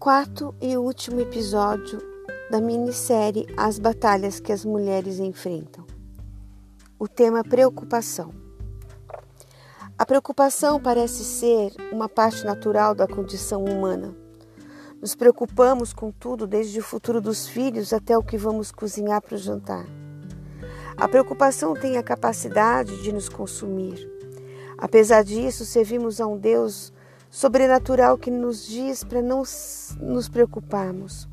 quarto e último episódio da minissérie As Batalhas que as Mulheres Enfrentam. O tema preocupação. A preocupação parece ser uma parte natural da condição humana. Nos preocupamos com tudo, desde o futuro dos filhos até o que vamos cozinhar para o jantar. A preocupação tem a capacidade de nos consumir. Apesar disso, servimos a um Deus sobrenatural que nos diz para não nos preocuparmos.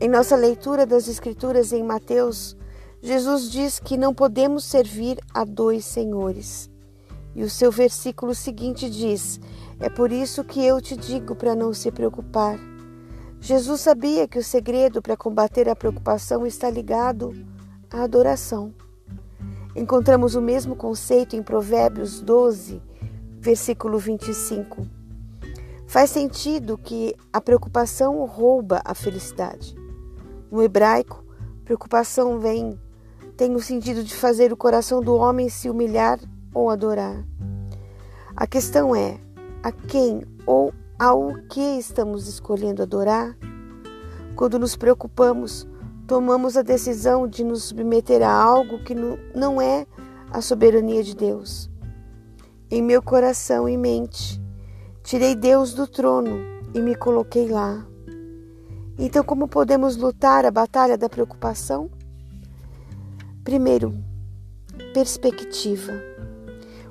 Em nossa leitura das Escrituras em Mateus, Jesus diz que não podemos servir a dois senhores. E o seu versículo seguinte diz: É por isso que eu te digo para não se preocupar. Jesus sabia que o segredo para combater a preocupação está ligado à adoração. Encontramos o mesmo conceito em Provérbios 12, versículo 25. Faz sentido que a preocupação rouba a felicidade. No hebraico, preocupação vem tem o sentido de fazer o coração do homem se humilhar ou adorar. A questão é: a quem ou ao que estamos escolhendo adorar? Quando nos preocupamos, tomamos a decisão de nos submeter a algo que não é a soberania de Deus. Em meu coração e mente, tirei Deus do trono e me coloquei lá. Então, como podemos lutar a batalha da preocupação? Primeiro, perspectiva.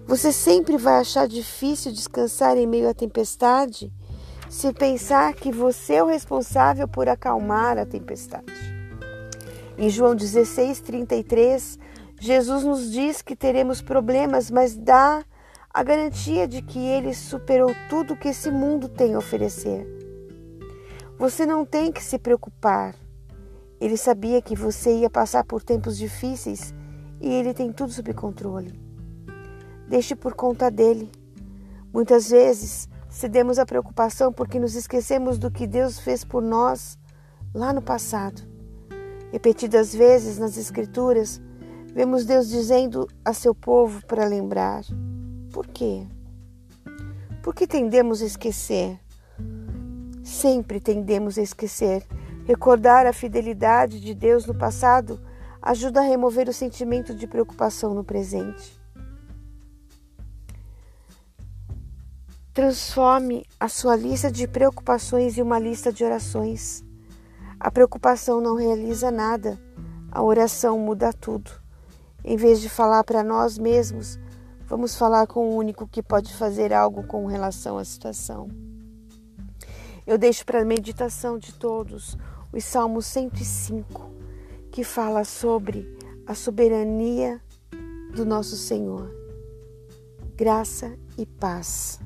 Você sempre vai achar difícil descansar em meio à tempestade se pensar que você é o responsável por acalmar a tempestade. Em João 16, 33, Jesus nos diz que teremos problemas, mas dá a garantia de que ele superou tudo que esse mundo tem a oferecer. Você não tem que se preocupar. Ele sabia que você ia passar por tempos difíceis e ele tem tudo sob controle. Deixe por conta dele. Muitas vezes cedemos à preocupação porque nos esquecemos do que Deus fez por nós lá no passado. Repetidas vezes nas Escrituras, vemos Deus dizendo a seu povo para lembrar. Por quê? Por que tendemos a esquecer? Sempre tendemos a esquecer. Recordar a fidelidade de Deus no passado ajuda a remover o sentimento de preocupação no presente. Transforme a sua lista de preocupações em uma lista de orações. A preocupação não realiza nada, a oração muda tudo. Em vez de falar para nós mesmos, vamos falar com o único que pode fazer algo com relação à situação. Eu deixo para a meditação de todos o Salmo 105, que fala sobre a soberania do nosso Senhor. Graça e paz.